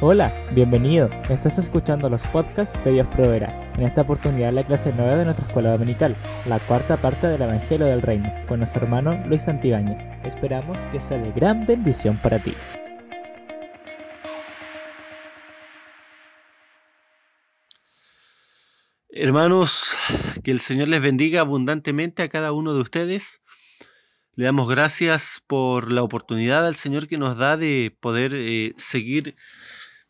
Hola, bienvenido. Estás escuchando los podcasts de Dios Proverá. En esta oportunidad la clase nueva de nuestra escuela dominical, la cuarta parte del Evangelio del Reino, con nuestro hermano Luis Santibáñez. Esperamos que sea de gran bendición para ti. Hermanos, que el Señor les bendiga abundantemente a cada uno de ustedes. Le damos gracias por la oportunidad al Señor que nos da de poder eh, seguir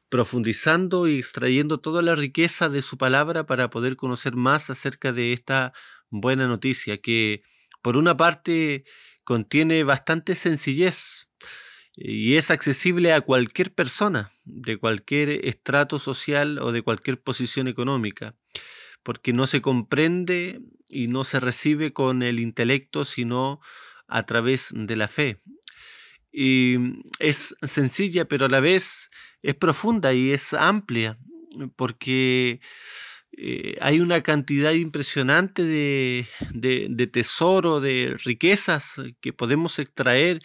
profundizando y extrayendo toda la riqueza de su palabra para poder conocer más acerca de esta buena noticia que por una parte contiene bastante sencillez y es accesible a cualquier persona de cualquier estrato social o de cualquier posición económica porque no se comprende y no se recibe con el intelecto sino a través de la fe y es sencilla pero a la vez es profunda y es amplia, porque eh, hay una cantidad impresionante de, de, tesoro, de riquezas que podemos extraer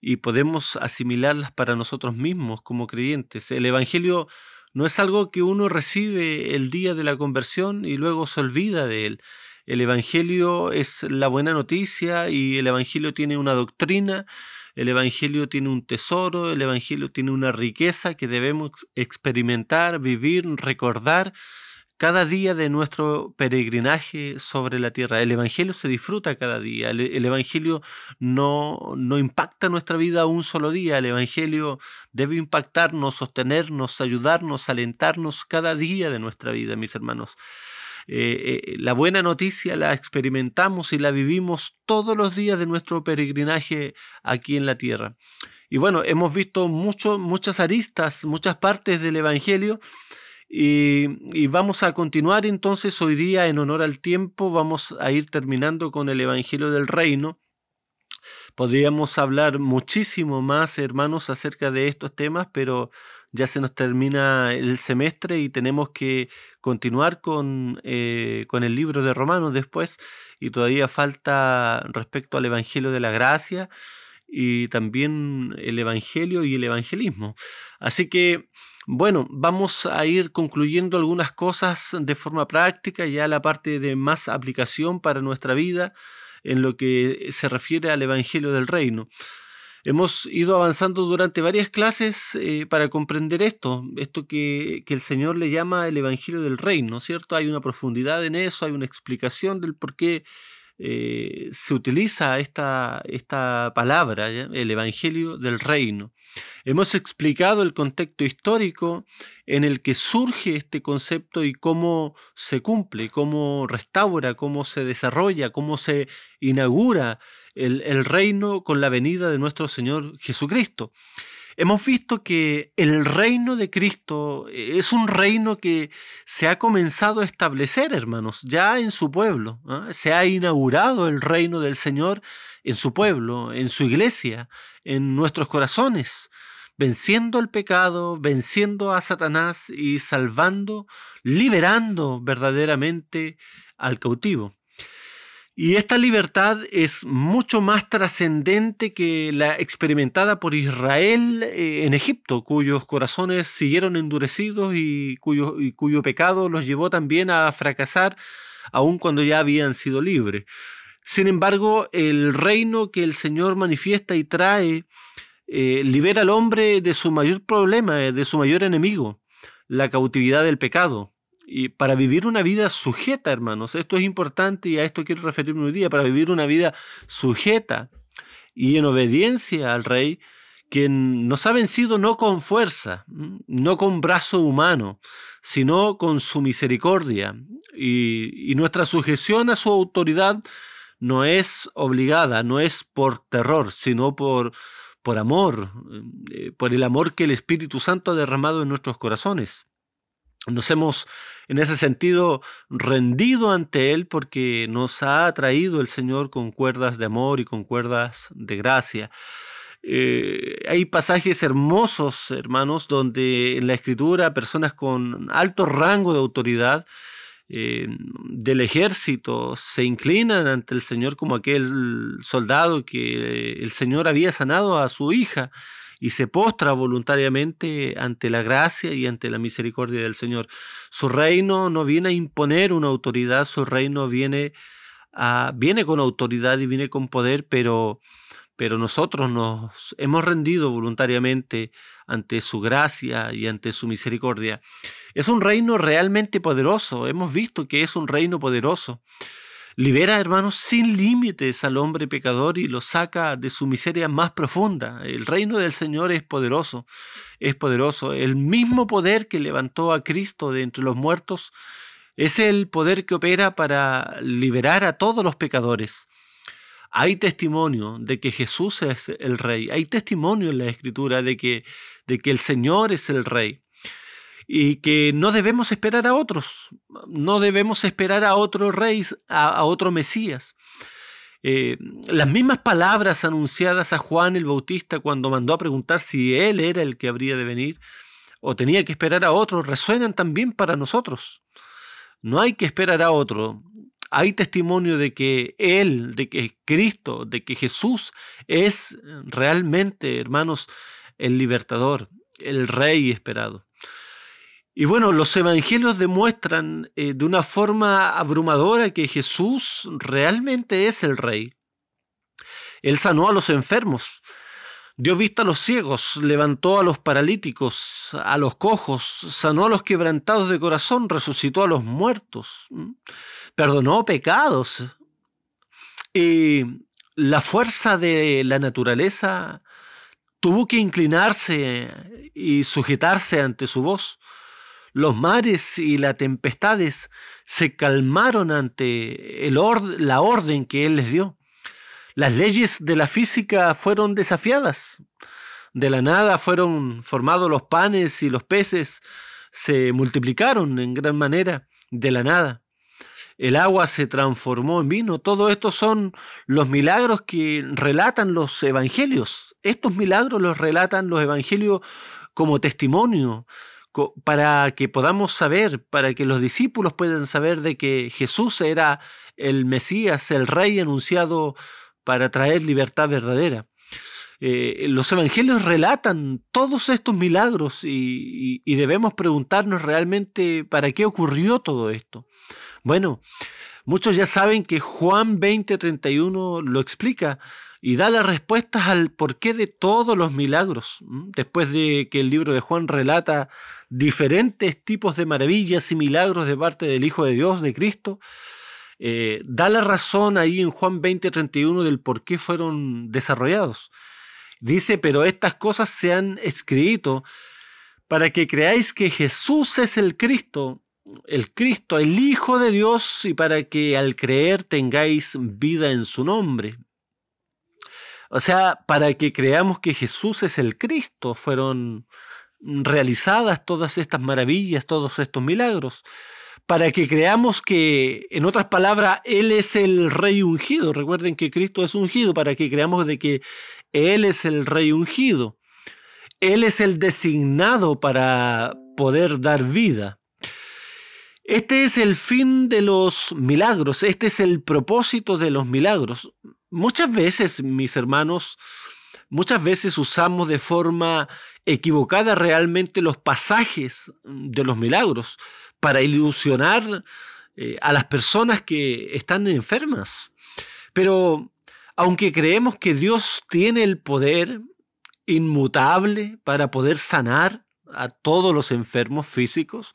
y podemos asimilarlas para nosotros mismos como creyentes. El Evangelio no es algo que uno recibe el día de la conversión y luego se olvida de él. El Evangelio es la buena noticia y el Evangelio tiene una doctrina el Evangelio tiene un tesoro, el Evangelio tiene una riqueza que debemos experimentar, vivir, recordar cada día de nuestro peregrinaje sobre la tierra. El Evangelio se disfruta cada día. El, Evangelio no, no impacta nuestra vida un solo día. El Evangelio debe impactarnos, sostenernos, ayudarnos, alentarnos cada día de nuestra vida, mis hermanos. Eh, eh, la buena noticia la experimentamos y la vivimos todos los días de nuestro peregrinaje aquí en la tierra. Y bueno, hemos visto mucho, muchas aristas, muchas partes del Evangelio. Y, vamos a continuar entonces hoy día en honor al tiempo, vamos a ir terminando con el Evangelio del Reino. Podríamos hablar muchísimo más, hermanos, acerca de estos temas, pero ya se nos termina el semestre y tenemos que continuar con, eh, con el libro de Romanos después y todavía falta respecto al Evangelio de la Gracia y también el Evangelio y el Evangelismo. Así que, bueno, vamos a ir concluyendo algunas cosas de forma práctica, ya la parte de más aplicación para nuestra vida en lo que se refiere al Evangelio del Reino. Hemos ido avanzando durante varias clases eh, para comprender esto, esto que, el Señor le llama el Evangelio del Reino, ¿cierto? Hay una profundidad en eso, hay una explicación del por qué eh, se utiliza esta, esta palabra, el Evangelio del Reino. Hemos explicado el contexto histórico en el que surge este concepto y cómo se cumple, cómo restaura, cómo se desarrolla, cómo se inaugura el, el reino con la venida de nuestro Señor Jesucristo. Hemos visto que el reino de Cristo es un reino que se ha comenzado a establecer, hermanos, ya en su pueblo. ¿ah? Se ha inaugurado el reino del Señor en su pueblo, en su iglesia, en nuestros corazones, venciendo el pecado, venciendo a Satanás y salvando, liberando verdaderamente al cautivo. Y esta libertad es mucho más trascendente que la experimentada por Israel eh, en Egipto, cuyos corazones siguieron endurecidos y cuyo, pecado los llevó también a fracasar, aun cuando ya habían sido libres. Sin embargo, el reino que el Señor manifiesta y trae eh, libera al hombre de su mayor problema, de su mayor enemigo, la cautividad del pecado y para vivir una vida sujeta, hermanos. Esto es importante y a esto quiero referirme hoy día, para vivir una vida sujeta y en obediencia al Rey, quien nos ha vencido no con fuerza, no con brazo humano, sino con su misericordia. Y, y nuestra sujeción a su autoridad no es obligada, no es por terror, sino por, por amor, eh, por el amor que el Espíritu Santo ha derramado en nuestros corazones. Nos hemos en ese sentido rendido ante Él porque nos ha traído el Señor con cuerdas de amor y con cuerdas de gracia. Eh, hay pasajes hermosos, hermanos, donde en la escritura personas con alto rango de autoridad eh, del ejército se inclinan ante el Señor como aquel soldado que el Señor había sanado a su hija y se postra voluntariamente ante la gracia y ante la misericordia del Señor. Su reino no viene a imponer una autoridad, su reino viene viene con autoridad y viene con poder, pero pero nosotros nos hemos rendido voluntariamente ante su gracia y ante su misericordia. Es un reino realmente poderoso, hemos visto que es un reino poderoso. Libera, hermanos, sin límites al hombre pecador y lo saca de su miseria más profunda. El reino del Señor es poderoso, es poderoso. El mismo poder que levantó a Cristo de entre los muertos es el poder que opera para liberar a todos los pecadores. Hay testimonio de que Jesús es el rey. Hay testimonio en la escritura de que, de que el Señor es el rey. Y que no debemos esperar a otros. No debemos esperar a otro rey, a, otro Mesías. Eh, las mismas palabras anunciadas a Juan el Bautista cuando mandó a preguntar si él era el que habría de venir o tenía que esperar a otro, resuenan también para nosotros. No hay que esperar a otro hay testimonio de que Él, de que Cristo, de que Jesús es realmente, hermanos, el libertador, el rey esperado. Y bueno, los evangelios demuestran eh, de una forma abrumadora que Jesús realmente es el rey. Él sanó a los enfermos, dio vista a los ciegos, levantó a los paralíticos, a los cojos, sanó a los quebrantados de corazón, resucitó a los muertos perdonó pecados. Y la fuerza de la naturaleza tuvo que inclinarse y sujetarse ante su voz. Los mares y las tempestades se calmaron ante el la orden que él les dio. Las leyes de la física fueron desafiadas. De la nada fueron formados los panes y los peces se multiplicaron en gran manera de la nada el agua se transformó en vino. Todo esto son los milagros que relatan los evangelios. Estos milagros los relatan los evangelios como testimonio para que podamos saber, para que los discípulos puedan saber de que Jesús era el Mesías, el Rey anunciado para traer libertad verdadera. Eh, los evangelios relatan todos estos milagros y, y, debemos preguntarnos realmente para qué ocurrió todo esto. Bueno, muchos ya saben que Juan 20:31 lo explica y da las respuestas al porqué de todos los milagros. Después de que el libro de Juan relata diferentes tipos de maravillas y milagros de parte del Hijo de Dios, de Cristo, eh, da la razón ahí en Juan 20:31 del por qué fueron desarrollados. Dice, pero estas cosas se han escrito para que creáis que Jesús es el Cristo, el Cristo, el Hijo de Dios, y para que al creer tengáis vida en su nombre. O sea, para que creamos que Jesús es el Cristo, fueron realizadas todas estas maravillas, todos estos milagros, para que creamos que, en otras palabras, Él es el Rey ungido. Recuerden que Cristo es ungido, para que creamos de que Él es el Rey ungido. Él es el designado para poder dar vida. Este es el fin de los milagros, este es el propósito de los milagros. Muchas veces, mis hermanos, muchas veces usamos de forma equivocada realmente los pasajes de los milagros para ilusionar eh, a las personas que están enfermas. Pero aunque creemos que Dios tiene el poder inmutable para poder sanar a todos los enfermos físicos,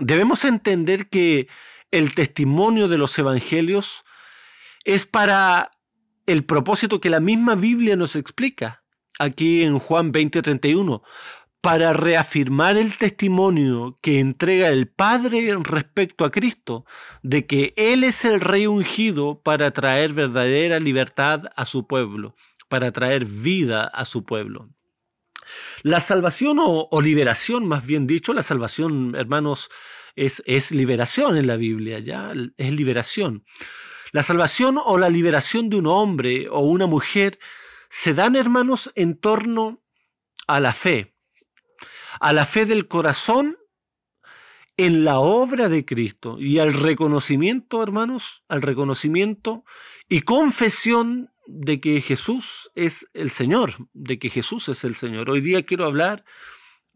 Debemos entender que el testimonio de los evangelios es para el propósito que la misma Biblia nos explica aquí en Juan 20:31, para reafirmar el testimonio que entrega el Padre respecto a Cristo, de que Él es el Rey ungido para traer verdadera libertad a su pueblo, para traer vida a su pueblo. La salvación o, liberación, más bien dicho, la salvación, hermanos, es, es liberación en la Biblia, ¿ya? Es liberación. La salvación o la liberación de un hombre o una mujer se dan, hermanos, en torno a la fe, a la fe del corazón en la obra de Cristo y al reconocimiento, hermanos, al reconocimiento y confesión de que Jesús es el Señor, de que Jesús es el Señor. Hoy día quiero hablar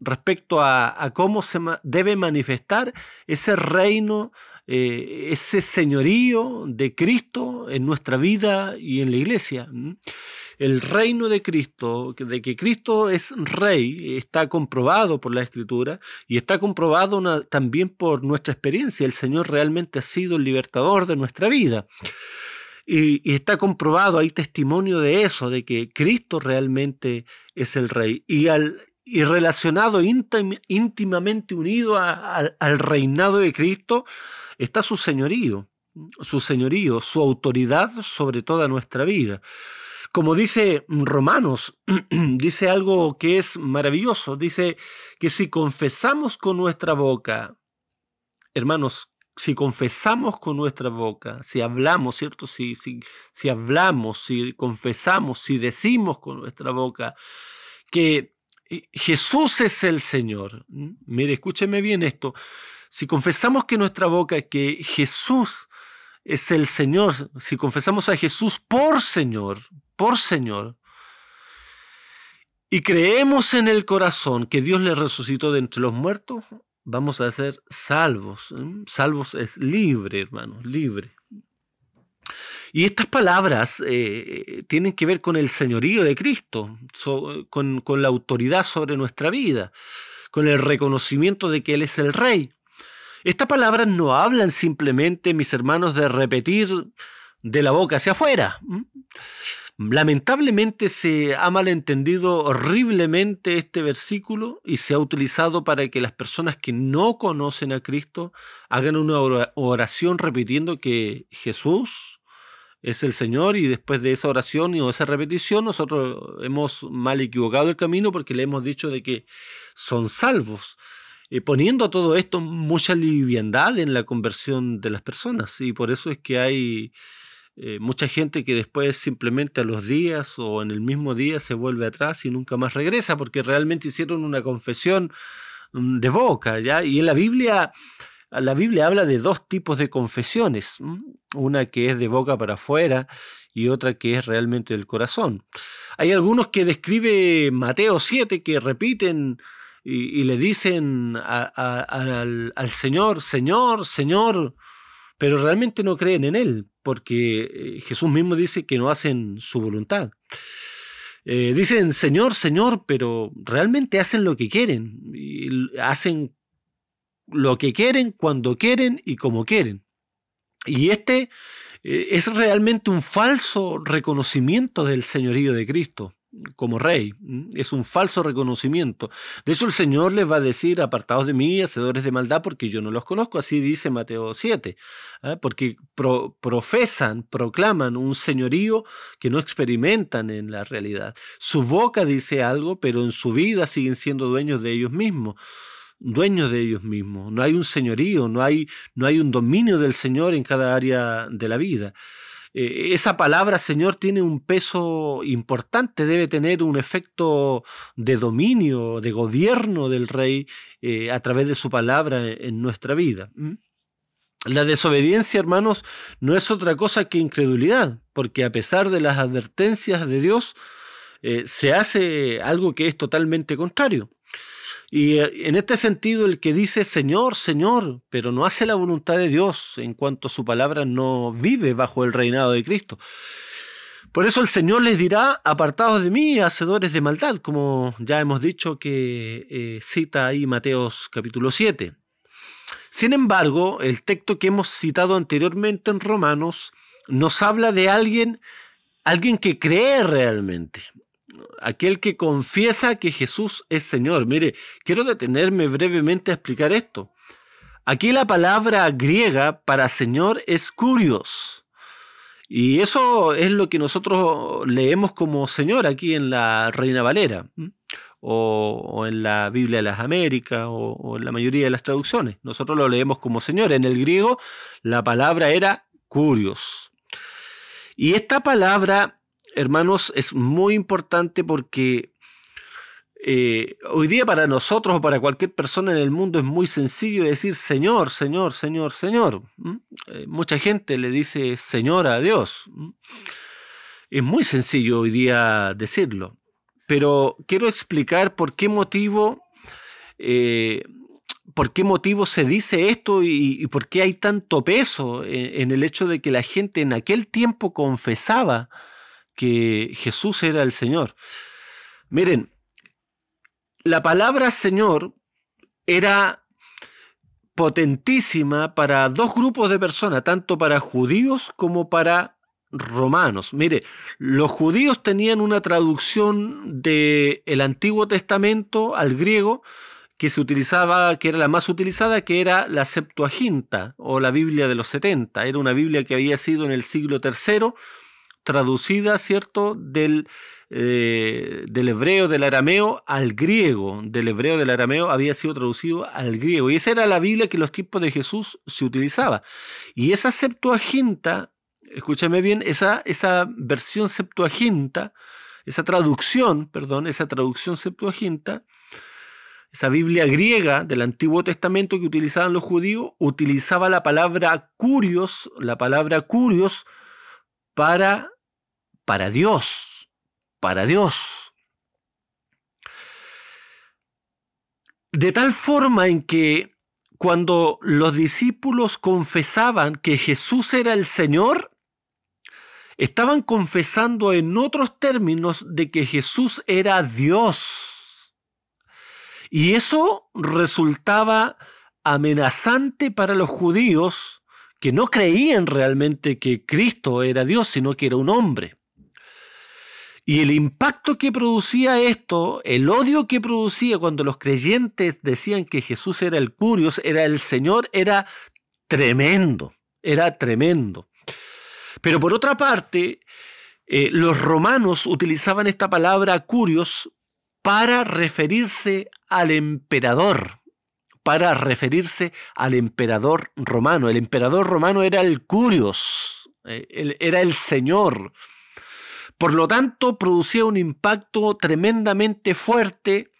respecto a, cómo se debe manifestar ese reino, eh, ese señorío de Cristo en nuestra vida y en la iglesia. El reino de Cristo, de que Cristo es rey, está comprobado por la Escritura y está comprobado también por nuestra experiencia. El Señor realmente ha sido el libertador de nuestra vida. Y, está comprobado, hay testimonio de eso, de que Cristo realmente es el Rey. Y, al, y relacionado íntimamente unido al reinado de Cristo está su señorío, su señorío, su autoridad sobre toda nuestra vida. Como dice Romanos, dice algo que es maravilloso, dice que si confesamos con nuestra boca, hermanos, si confesamos con nuestra boca, si hablamos, ¿cierto? Si, si, si hablamos, si confesamos, si decimos con nuestra boca que Jesús es el Señor. Mire, escúcheme bien esto. Si confesamos que nuestra boca que Jesús es el Señor, si confesamos a Jesús por Señor, por Señor, y creemos en el corazón que Dios le resucitó de entre los muertos, vamos a ser salvos. Salvos es libre, hermanos, libre. Y estas palabras eh, tienen que ver con el señorío de Cristo, con, con, la autoridad sobre nuestra vida, con el reconocimiento de que Él es el Rey. Estas palabras no hablan simplemente, mis hermanos, de repetir de la boca hacia afuera. Lamentablemente se ha malentendido horriblemente este versículo y se ha utilizado para que las personas que no conocen a Cristo hagan una oración repitiendo que Jesús es el Señor y después de esa oración o esa repetición nosotros hemos mal equivocado el camino porque le hemos dicho de que son salvos. Poniendo todo esto mucha liviandad en la conversión de las personas y por eso es que hay eh, mucha gente que después simplemente a los días o en el mismo día se vuelve atrás y nunca más regresa porque realmente hicieron una confesión mm, de boca, ¿ya? Y en la Biblia, la Biblia habla de dos tipos de confesiones, una que es de boca para afuera y otra que es realmente del corazón. Hay algunos que describe Mateo 7 que repiten y, le dicen al, Señor, Señor, Señor, pero realmente no creen en Él, porque eh, Jesús mismo dice que no hacen su voluntad. Eh, dicen Señor, Señor, pero realmente hacen lo que quieren, y hacen lo que quieren, cuando quieren y como quieren. Y este eh, es realmente un falso reconocimiento del señorío de Cristo como rey. Es un falso reconocimiento. De hecho, el Señor les va a decir, apartados de mí, hacedores de maldad, porque yo no los conozco. Así dice Mateo 7. ¿ah? Porque profesan, proclaman un señorío que no experimentan en la realidad. Su boca dice algo, pero en su vida siguen siendo dueños de ellos mismos dueños de ellos mismos. No hay un señorío, no hay, no hay un dominio del Señor en cada área de la vida. Eh, esa palabra, Señor, tiene un peso importante, debe tener un efecto de dominio, de gobierno del rey eh, a través de su palabra en nuestra vida. La desobediencia, hermanos, no es otra cosa que incredulidad, porque a pesar de las advertencias de Dios, eh, se hace algo que es totalmente contrario. Y eh, en este sentido, el que dice Señor, Señor, pero no hace la voluntad de Dios en cuanto su palabra no vive bajo el reinado de Cristo. Por eso el Señor les dirá, apartados de mí, hacedores de maldad, como ya hemos dicho que eh, cita ahí Mateos capítulo 7. Sin embargo, el texto que hemos citado anteriormente en Romanos nos habla de alguien, alguien que cree realmente, aquel que confiesa que Jesús es Señor. Mire, quiero detenerme brevemente a explicar esto. Aquí la palabra griega para Señor es curios. Y eso es lo que nosotros leemos como Señor aquí en la Reina Valera, o, en la Biblia de las Américas, o, o en la mayoría de las traducciones. Nosotros lo leemos como Señor. En el griego la palabra era curios. Y esta palabra hermanos, es muy importante porque eh, hoy día para nosotros o para cualquier persona en el mundo es muy sencillo decir Señor, Señor, Señor, Señor. Eh, mucha gente le dice Señor a Dios. Es muy sencillo hoy día decirlo, pero quiero explicar por qué motivo, eh, por qué motivo se dice esto y, por qué hay tanto peso en, el hecho de que la gente en aquel tiempo confesaba que Jesús era el Señor. Miren, la palabra Señor era potentísima para dos grupos de personas, tanto para judíos como para romanos. Mire, los judíos tenían una traducción del el Antiguo Testamento al griego que se utilizaba, que era la más utilizada, que era la Septuaginta o la Biblia de los 70. Era una Biblia que había sido en el siglo III traducida, ¿cierto?, del eh, del hebreo, del arameo al griego, del hebreo, del arameo, había sido traducido al griego. Y esa era la Biblia que en los tiempos de Jesús se utilizaba. Y esa Septuaginta, escúchame bien, esa, esa versión Septuaginta, esa traducción, perdón, esa traducción Septuaginta, esa Biblia griega del Antiguo Testamento que utilizaban los judíos, utilizaba la palabra curios, la palabra curios para, para Dios para Dios. De tal forma en que cuando los discípulos confesaban que Jesús era el Señor, estaban confesando en otros términos de que Jesús era Dios. Y eso resultaba amenazante para los judíos que no creían realmente que Cristo era Dios, sino que era un hombre. Y el impacto que producía esto, el odio que producía cuando los creyentes decían que Jesús era el Curios, era el Señor, era tremendo, era tremendo. Pero por otra parte, eh, los romanos utilizaban esta palabra Curios para referirse al emperador, para referirse al emperador romano. El emperador romano era el Curios, eh, era el Señor. Por lo tanto, producía un impacto tremendamente fuerte,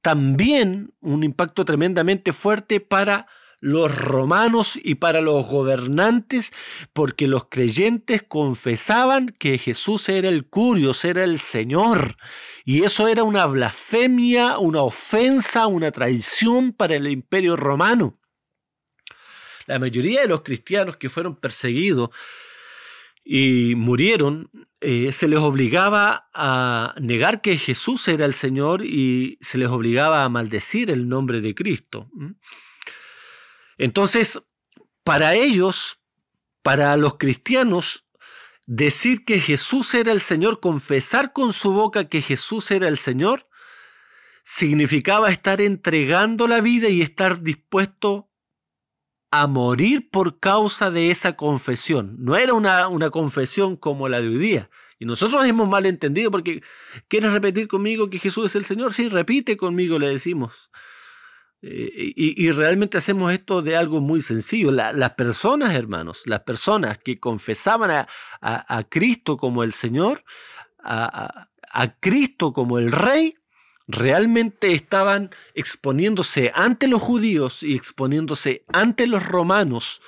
también un impacto tremendamente fuerte para los romanos y para los gobernantes, porque los creyentes confesaban que Jesús era el Curios, era el Señor. Y eso era una blasfemia, una ofensa, una traición para el imperio romano. La mayoría de los cristianos que fueron perseguidos y murieron, eh, se les obligaba a negar que Jesús era el Señor y se les obligaba a maldecir el nombre de Cristo. Entonces, para ellos, para los cristianos, decir que Jesús era el Señor, confesar con su boca que Jesús era el Señor, significaba estar entregando la vida y estar dispuesto a morir por causa de esa confesión. No era una, una confesión como la de hoy día. Y nosotros hemos mal entendido porque ¿quieres repetir conmigo que Jesús es el Señor? Sí, repite conmigo, le decimos. Eh, y, realmente hacemos esto de algo muy sencillo. las personas, hermanos, las personas que confesaban a, a, Cristo como el Señor, a, a Cristo como el Rey, realmente estaban exponiéndose ante los judíos y exponiéndose ante los romanos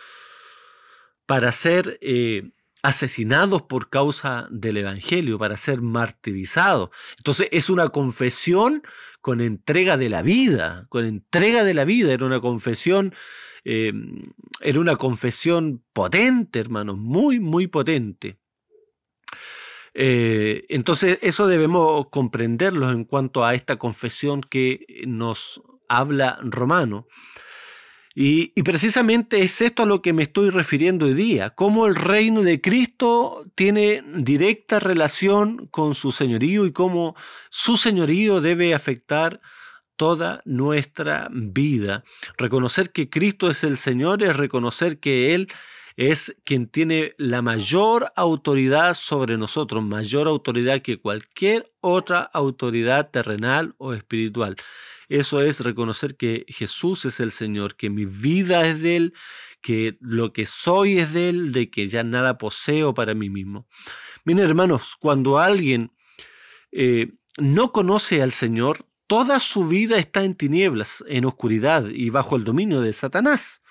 para ser eh, asesinados por causa del Evangelio, para ser martirizados. Entonces es una confesión con entrega de la vida, con entrega de la vida, era una confesión, eh, era una confesión potente, hermanos, muy, muy potente. Eh, entonces, eso debemos comprenderlo en cuanto a esta confesión que nos habla Romano. Y, precisamente es esto a lo que me estoy refiriendo hoy día, cómo el reino de Cristo tiene directa relación con su señorío y cómo su señorío debe afectar toda nuestra vida. Reconocer que Cristo es el Señor es reconocer que Él es quien tiene la mayor autoridad sobre nosotros, mayor autoridad que cualquier otra autoridad terrenal o espiritual. Eso es reconocer que Jesús es el Señor, que mi vida es de Él, que lo que soy es de Él, de que ya nada poseo para mí mismo. Miren hermanos, cuando alguien eh, no conoce al Señor, toda su vida está en tinieblas, en oscuridad y bajo el dominio de Satanás.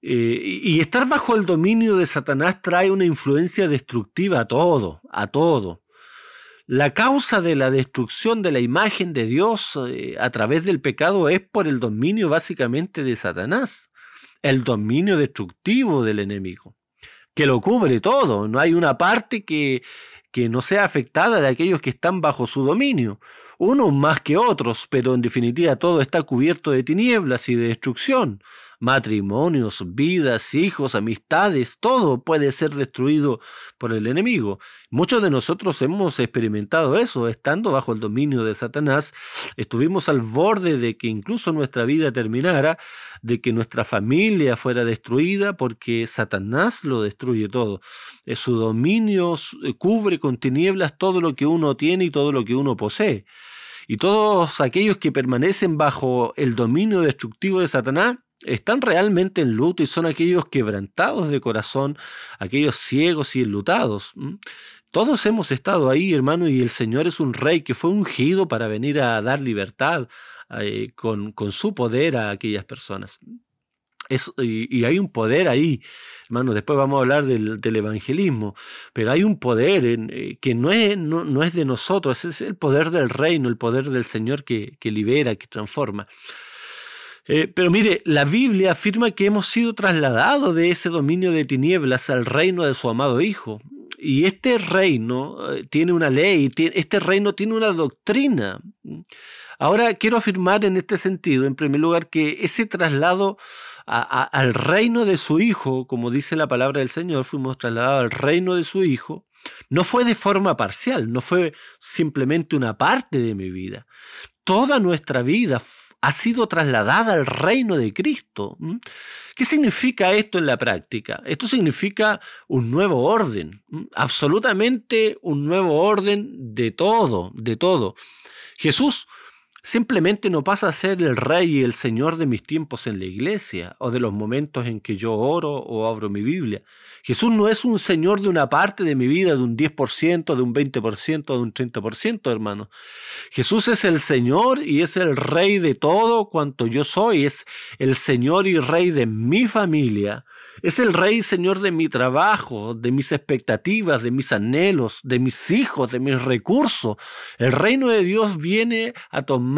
Eh, y estar bajo el dominio de Satanás trae una influencia destructiva a todo, a todo. La causa de la destrucción de la imagen de Dios eh, a través del pecado es por el dominio básicamente de Satanás, el dominio destructivo del enemigo, que lo cubre todo, no hay una parte que, que no sea afectada de aquellos que están bajo su dominio unos más que otros, pero en definitiva todo está cubierto de tinieblas y de destrucción. Matrimonios, vidas, hijos, amistades, todo puede ser destruido por el enemigo. Muchos de nosotros hemos experimentado eso, estando bajo el dominio de Satanás, estuvimos al borde de que incluso nuestra vida terminara, de que nuestra familia fuera destruida, porque Satanás lo destruye todo. Su dominio eh, cubre con tinieblas todo lo que uno tiene y todo lo que uno posee. Y todos aquellos que permanecen bajo el dominio destructivo de Satanás están realmente en luto y son aquellos quebrantados de corazón, aquellos ciegos y enlutados. Todos hemos estado ahí, hermano, y el Señor es un rey que fue ungido para venir a dar libertad eh, con, con su poder a aquellas personas y, hay un poder ahí, hermano, después vamos a hablar del, evangelismo, pero hay un poder en, eh, que no es, no, es de nosotros, es el poder del reino, el poder del Señor que, que libera, que transforma. Eh, pero mire, la Biblia afirma que hemos sido trasladados de ese dominio de tinieblas al reino de su amado Hijo. Y este reino eh, tiene una ley, este reino tiene una doctrina. Ahora quiero afirmar en este sentido, en primer lugar, que ese traslado al reino de su Hijo, como dice la palabra del Señor, fuimos trasladados al reino de su Hijo, no fue de forma parcial, no fue simplemente una parte de mi vida. Toda nuestra vida ha sido trasladada al reino de Cristo. ¿Qué significa esto en la práctica? Esto significa un nuevo orden, absolutamente un nuevo orden de todo, de todo. Jesús simplemente no pasa a ser el rey y el señor de mis tiempos en la iglesia o de los momentos en que yo oro o abro mi Biblia. Jesús no es un señor de una parte de mi vida, de un 10%, de un 20%, de un 30%, hermano. Jesús es el Señor y es el rey de todo cuanto yo soy, es el Señor y rey de mi familia, es el rey Señor de mi trabajo, de mis expectativas, de mis anhelos, de mis hijos, de mis recursos. El reino de Dios viene a tomar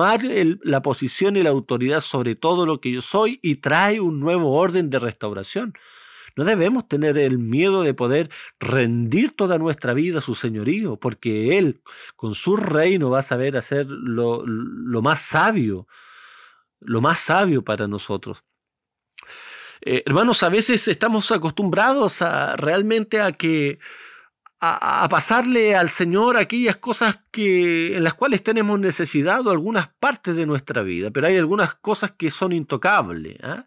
la posición y la autoridad sobre todo lo que yo soy y trae un nuevo orden de restauración. No debemos tener el miedo de poder rendir toda nuestra vida a su señorío, porque Él con su reino va a saber hacer lo, lo más sabio, lo más sabio para nosotros. Eh, hermanos, a veces estamos acostumbrados a realmente a que a, pasarle al Señor aquellas cosas que en las cuales tenemos necesidad o algunas partes de nuestra vida, pero hay algunas cosas que son intocables. ¿ah?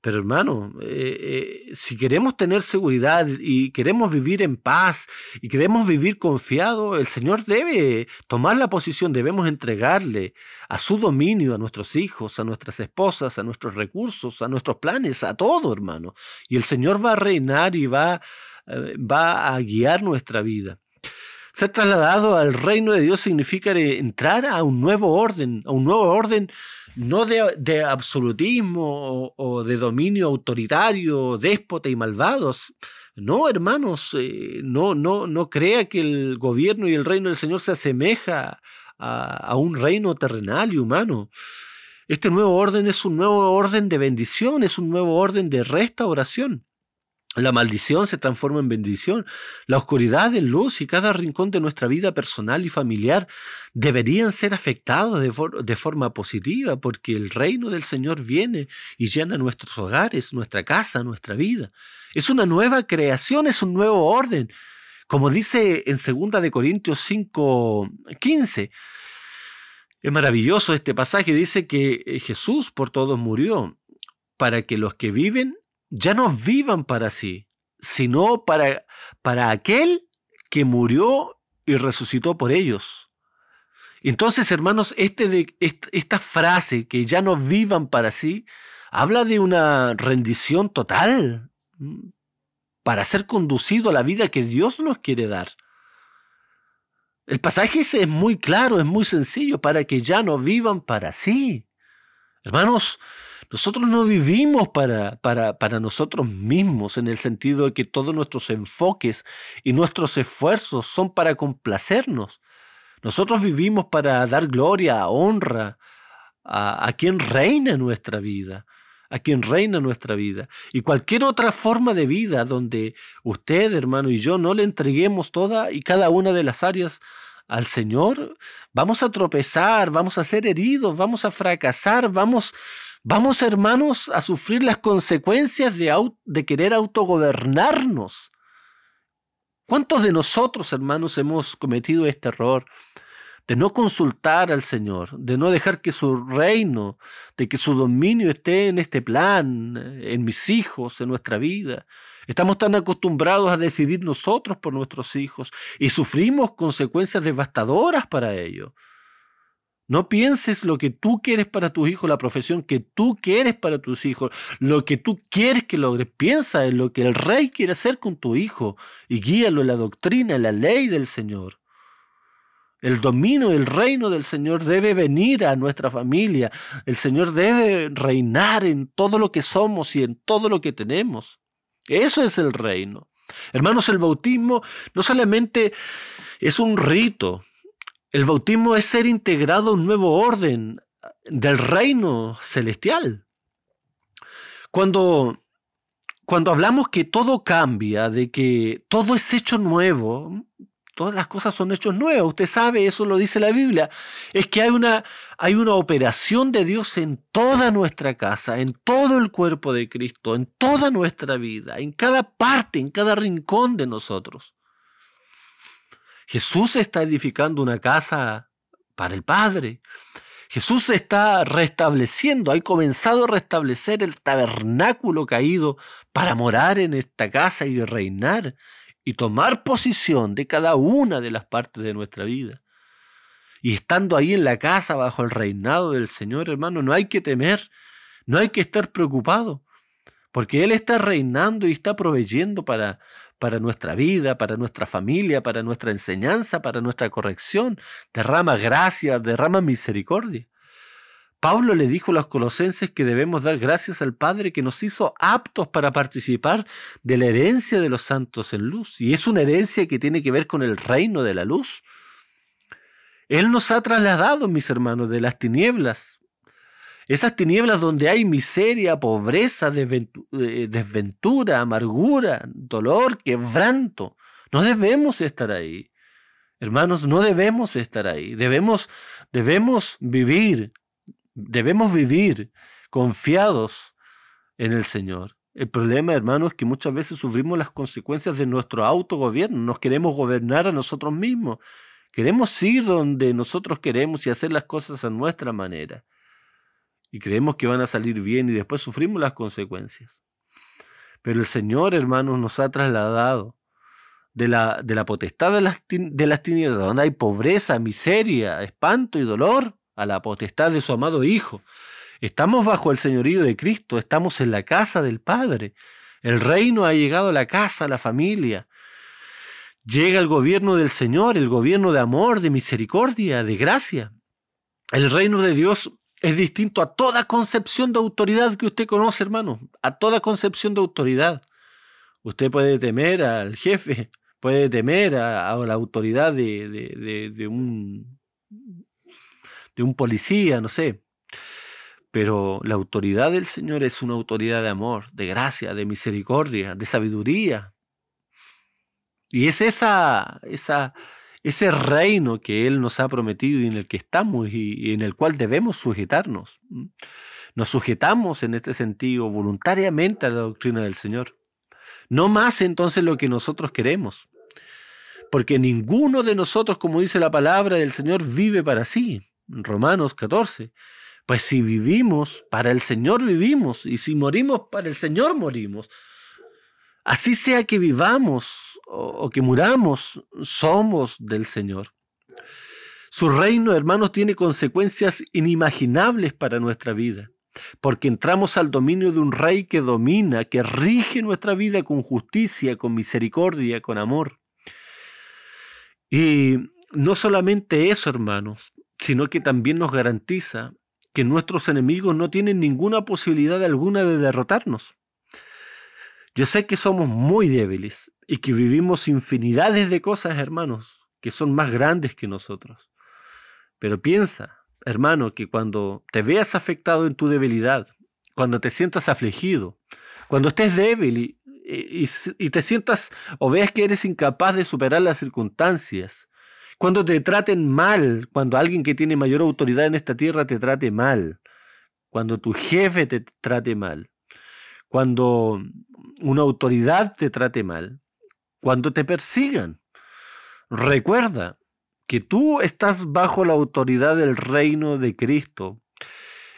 Pero hermano, eh, eh, si queremos tener seguridad y queremos vivir en paz y queremos vivir confiado, el Señor debe tomar la posición, debemos entregarle a su dominio a nuestros hijos, a nuestras esposas, a nuestros recursos, a nuestros planes, a todo, hermano. Y el Señor va a reinar y va, eh, va a guiar nuestra vida. Ser trasladado al reino de Dios significa entrar a un nuevo orden, a un nuevo orden no de, absolutismo o, de dominio autoritario, déspota y malvados. No, hermanos, eh, no, no, no crea que el gobierno y el reino del Señor se asemeja a, a un reino terrenal y humano. Este nuevo orden es un nuevo orden de bendición, es un nuevo orden de restauración. La maldición se transforma en bendición. La oscuridad en luz y cada rincón de nuestra vida personal y familiar deberían ser afectados de, forma positiva porque el reino del Señor viene y llena nuestros hogares, nuestra casa, nuestra vida. Es una nueva creación, es un nuevo orden. Como dice en 2 de Corintios 5, 15. Es maravilloso este pasaje. Dice que eh, Jesús por todos murió para que los que viven ya no vivan para sí, sino para, para aquel que murió y resucitó por ellos. Entonces, hermanos, este de, esta frase, que ya no vivan para sí, habla de una rendición total para ser conducido a la vida que Dios nos quiere dar. El pasaje es muy claro, es muy sencillo, para que ya no vivan para sí. Hermanos, Nosotros no vivimos para, para, para, nosotros mismos en el sentido de que todos nuestros enfoques y nuestros esfuerzos son para complacernos. Nosotros vivimos para dar gloria, honra a, a quien reina nuestra vida, a quien reina nuestra vida. Y cualquier otra forma de vida donde usted, hermano, y yo no le entreguemos toda y cada una de las áreas al Señor, vamos a tropezar, vamos a ser heridos, vamos a fracasar, vamos, vamos hermanos, a sufrir las consecuencias de, querer autogobernarnos. ¿Cuántos de nosotros, hermanos, hemos cometido este error? de no consultar al Señor, de no dejar que su reino, de que su dominio esté en este plan, en mis hijos, en nuestra vida. Estamos tan acostumbrados a decidir nosotros por nuestros hijos y sufrimos consecuencias devastadoras para ello. No pienses lo que tú quieres para tus hijos, la profesión que tú quieres para tus hijos, lo que tú quieres que logres. Piensa en lo que el rey quiere hacer con tu hijo y guíalo en la doctrina, en la ley del Señor. El dominio, el reino del Señor debe venir a nuestra familia. El Señor debe reinar en todo lo que somos y en todo lo que tenemos. Eso es el reino. Hermanos, el bautismo no solamente es un rito, el bautismo es ser integrado a un nuevo orden del reino celestial. Cuando, cuando hablamos que todo cambia, de que todo es hecho nuevo, Todas las cosas son hechos nuevos. Usted sabe, eso lo dice la Biblia. Es que hay una, hay una operación de Dios en toda nuestra casa, en todo el cuerpo de Cristo, en toda nuestra vida, en cada parte, en cada rincón de nosotros. Jesús está edificando una casa para el Padre. Jesús está restableciendo, ha comenzado a restablecer el tabernáculo caído para morar en esta casa y reinar y tomar posición de cada una de las partes de nuestra vida. Y estando ahí en la casa bajo el reinado del Señor, hermano, no hay que temer, no hay que estar preocupado, porque Él está reinando y está proveyendo para, para nuestra vida, para nuestra familia, para nuestra enseñanza, para nuestra corrección. Derrama gracia, derrama misericordia. Pablo le dijo a los colosenses que debemos dar gracias al Padre que nos hizo aptos para participar de la herencia de los santos en luz. Y es una herencia que tiene que ver con el reino de la luz. Él nos ha trasladado, mis hermanos, de las tinieblas. Esas tinieblas donde hay miseria, pobreza, eh, desventura, amargura, dolor, quebranto. No debemos estar ahí. Hermanos, no debemos estar ahí. Debemos, debemos vivir Debemos vivir confiados en el Señor. El problema, hermanos, es que muchas veces sufrimos las consecuencias de nuestro autogobierno. Nos queremos gobernar a nosotros mismos. Queremos ir donde nosotros queremos y hacer las cosas a nuestra manera. Y creemos que van a salir bien y después sufrimos las consecuencias. Pero el Señor, hermanos, nos ha trasladado de la, de la potestad de las, de las tinieblas, donde hay pobreza, miseria, espanto y dolor, a la potestad de su amado Hijo. Estamos bajo el señorío de Cristo, estamos en la casa del Padre. El reino ha llegado a la casa, a la familia. Llega el gobierno del Señor, el gobierno de amor, de misericordia, de gracia. El reino de Dios es distinto a toda concepción de autoridad que usted conoce, hermano, a toda concepción de autoridad. Usted puede temer al jefe, puede temer a, la autoridad de, un de un policía, no sé. Pero la autoridad del Señor es una autoridad de amor, de gracia, de misericordia, de sabiduría. Y es esa, esa, ese reino que Él nos ha prometido y en el que estamos y, en el cual debemos sujetarnos. Nos sujetamos en este sentido voluntariamente a la doctrina del Señor. No más entonces lo que nosotros queremos. Porque ninguno de nosotros, como dice la palabra del Señor, vive para sí. Romanos 14. Pues si vivimos, para el Señor vivimos, y si morimos, para el Señor morimos. Así sea que vivamos o, que muramos, somos del Señor. Su reino, hermanos, tiene consecuencias inimaginables para nuestra vida, porque entramos al dominio de un rey que domina, que rige nuestra vida con justicia, con misericordia, con amor. Y no solamente eso, hermanos, sino que también nos garantiza que nuestros enemigos no tienen ninguna posibilidad alguna de derrotarnos. Yo sé que somos muy débiles y que vivimos infinidades de cosas, hermanos, que son más grandes que nosotros. Pero piensa, hermano, que cuando te veas afectado en tu debilidad, cuando te sientas afligido, cuando estés débil y, y, te sientas o veas que eres incapaz de superar las circunstancias, cuando te traten mal, cuando alguien que tiene mayor autoridad en esta tierra te trate mal, cuando tu jefe te trate mal, cuando una autoridad te trate mal, cuando te persigan. Recuerda que tú estás bajo la autoridad del reino de Cristo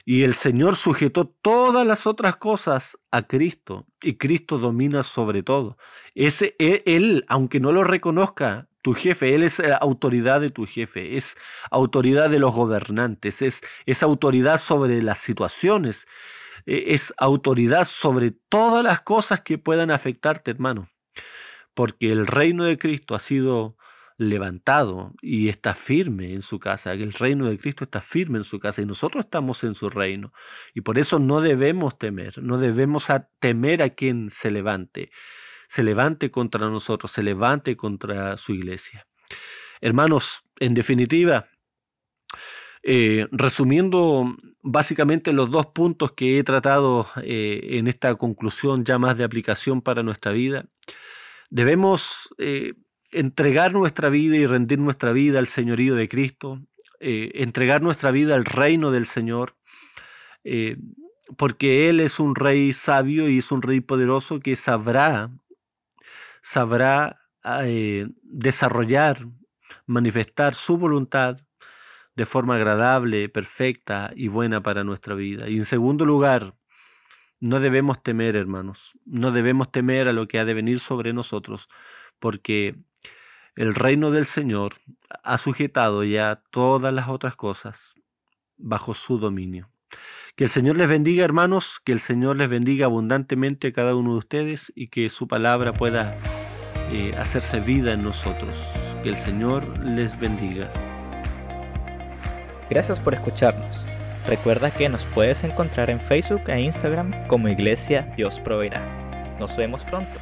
y el Señor sujetó todas las otras cosas a Cristo y Cristo domina sobre todo. Ese, e, él, aunque no lo reconozca tu jefe, Él es autoridad de tu jefe, es autoridad de los gobernantes, es, es autoridad sobre las situaciones, e, es autoridad sobre todas las cosas que puedan afectarte, hermano. Porque el reino de Cristo ha sido levantado y está firme en su casa, el reino de Cristo está firme en su casa y nosotros estamos en su reino. Y por eso no debemos temer, no debemos temer a quien se levante, se levante contra nosotros, se levante contra su iglesia. Hermanos, en definitiva, eh, resumiendo básicamente los dos puntos que he tratado eh, en esta conclusión ya más de aplicación para nuestra vida, debemos eh, entregar nuestra vida y rendir nuestra vida al señorío de Cristo, entregar nuestra vida al reino del Señor, porque Él es un rey sabio y es un rey poderoso que sabrá, sabrá desarrollar, manifestar su voluntad de forma agradable, perfecta y buena para nuestra vida. Y en segundo lugar, no debemos temer, hermanos, no debemos temer a lo que ha de venir sobre nosotros, porque el reino del Señor ha sujetado ya todas las otras cosas bajo su dominio. Que el Señor les bendiga, hermanos, que el Señor les bendiga abundantemente a cada uno de ustedes y que su palabra pueda eh, hacerse vida en nosotros. Que el Señor les bendiga. Gracias por escucharnos. Recuerda que nos puedes encontrar en Facebook e Instagram como Iglesia Dios Proveerá. Nos vemos pronto.